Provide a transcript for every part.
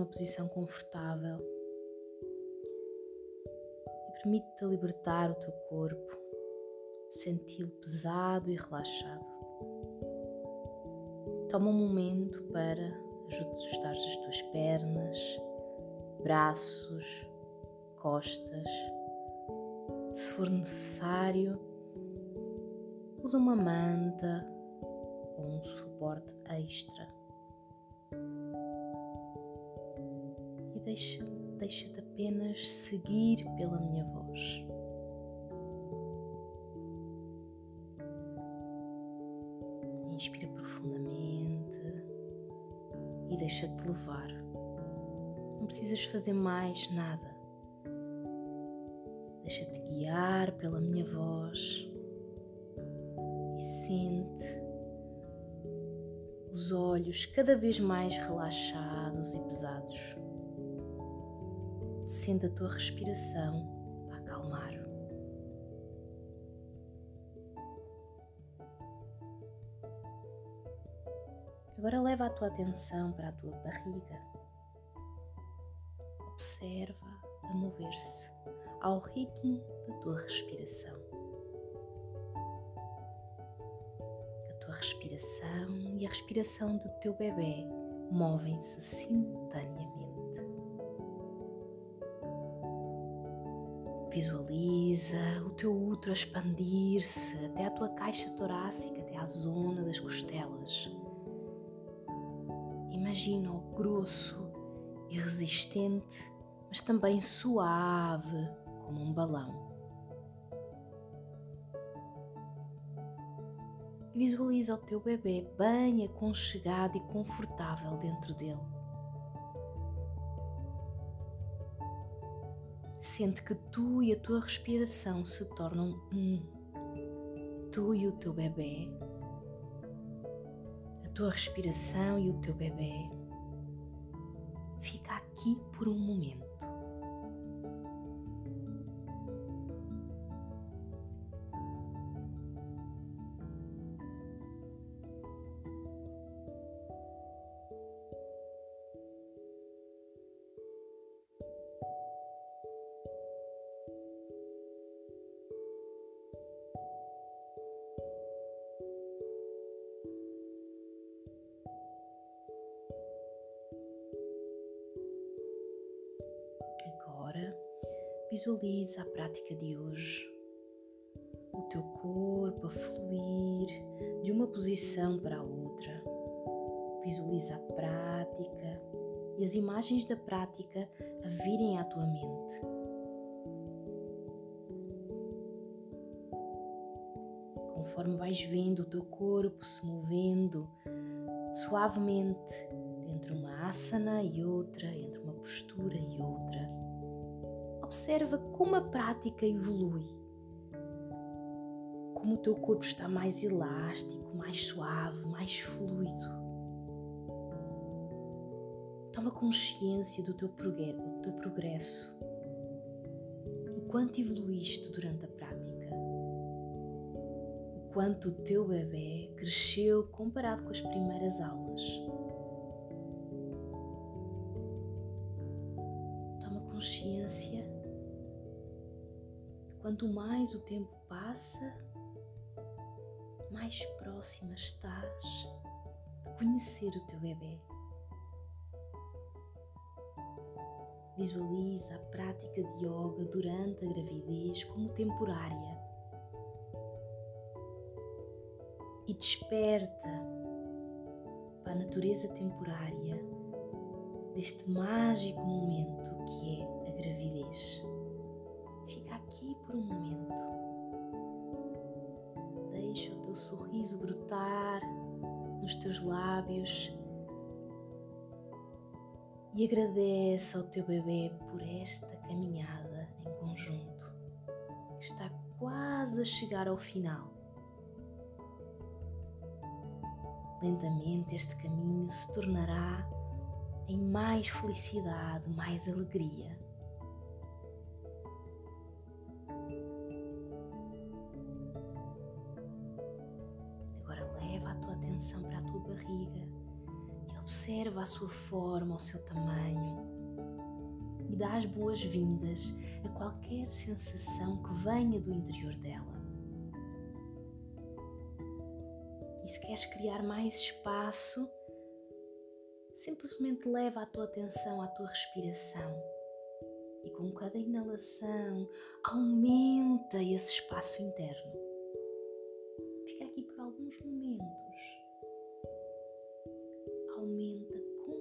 numa posição confortável e permite-te libertar o teu corpo, senti-lo pesado e relaxado. Toma um momento para ajustar as tuas pernas, braços, costas. Se for necessário, usa uma manta ou um suporte extra. Deixa, deixa-te apenas seguir pela minha voz. Inspira profundamente e deixa-te levar. Não precisas fazer mais nada. Deixa-te guiar pela minha voz e sente os olhos cada vez mais relaxados e pesados. Sente a tua respiração a acalmar. Agora leva a tua atenção para a tua barriga. Observa a mover-se ao ritmo da tua respiração. respiração e a respiração do teu bebê movem-se simultaneamente. Visualiza o teu útero expandir-se até a tua caixa torácica, até a zona das costelas. Imagina-o grosso e resistente, mas também suave como um balão. Visualiza o teu bebê bem aconchegado e confortável dentro dele. Sente que tu e a tua respiração se tornam um. Tu e o teu bebê. A tua respiração e o teu bebê. Fica aqui por um momento. Visualiza a prática de hoje, o teu corpo a fluir de uma posição para outra. Visualiza a prática e as imagens da prática a virem à tua mente. Conforme vais vendo o teu corpo se movendo suavemente entre uma asana e outra, entre uma postura observa como a prática evolui. Como o teu corpo está mais elástico, mais suave, mais fluido. Toma consciência do teu progresso. O quanto evoluíste durante a prática. O quanto o teu bebê cresceu comparado com as primeiras aulas. Toma consciência Quanto mais o tempo passa, mais próxima estás de conhecer o teu bebê. Visualiza a prática de yoga durante a gravidez como temporária e desperta para a natureza temporária deste mágico momento que é a gravidez por um momento. Deixa o teu sorriso brotar nos teus lábios e agradece ao teu bebê por esta caminhada em conjunto que está quase a chegar ao final. Lentamente este caminho se tornará em mais felicidade, mais alegria. Observa a sua forma, o seu tamanho e dá as boas-vindas a qualquer sensação que venha do interior dela. E se queres criar mais espaço, simplesmente leva a tua atenção à tua respiração e com cada inalação aumenta esse espaço interno.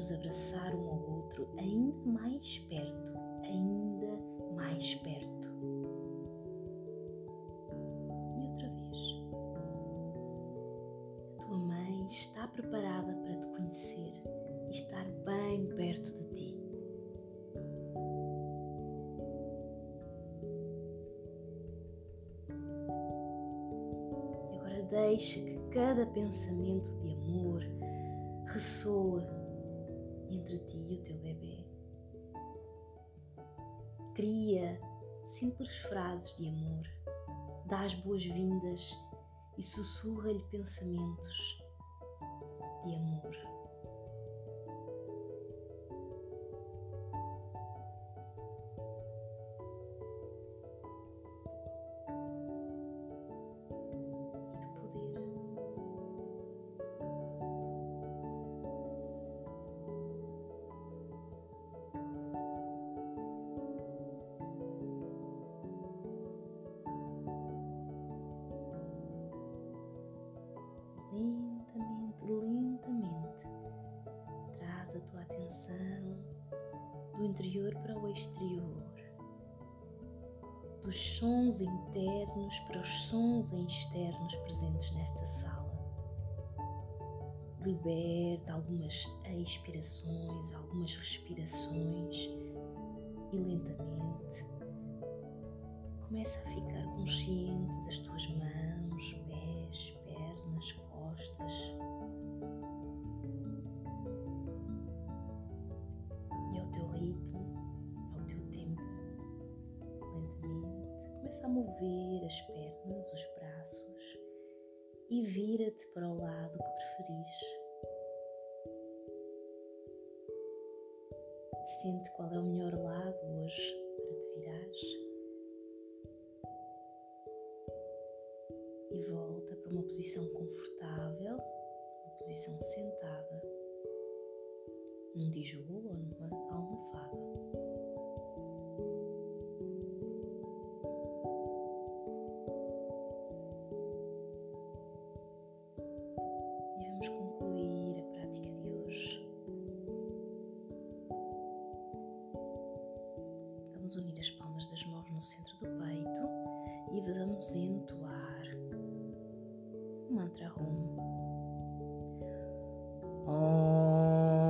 nos abraçar um ao outro ainda mais perto, ainda mais perto. E outra vez. A tua mãe está preparada para te conhecer e estar bem perto de ti. deixa que cada pensamento de amor ressoa entre ti e o teu bebê. Cria simples frases de amor, dá as boas-vindas e sussurra-lhe pensamentos interior para o exterior, dos sons internos para os sons externos presentes nesta sala. Liberta algumas expirações, algumas respirações e lentamente começa a ficar consciente das tuas mãos, mover as pernas, os braços e vira-te para o lado que preferires. Sente qual é o melhor lado hoje para te virares. E volta para uma posição confortável, uma posição sentada, num tijolo ou numa almofada. no centro do peito e vamos entoar o mantra Om. Om.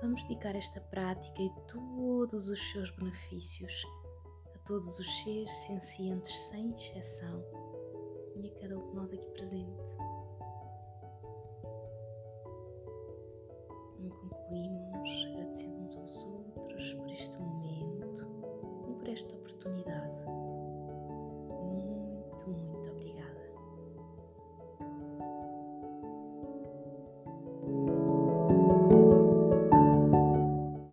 Vamos dedicar esta prática e todos os seus benefícios a todos os seres sencientes sem exceção e a cada um de nós aqui presente. E concluímos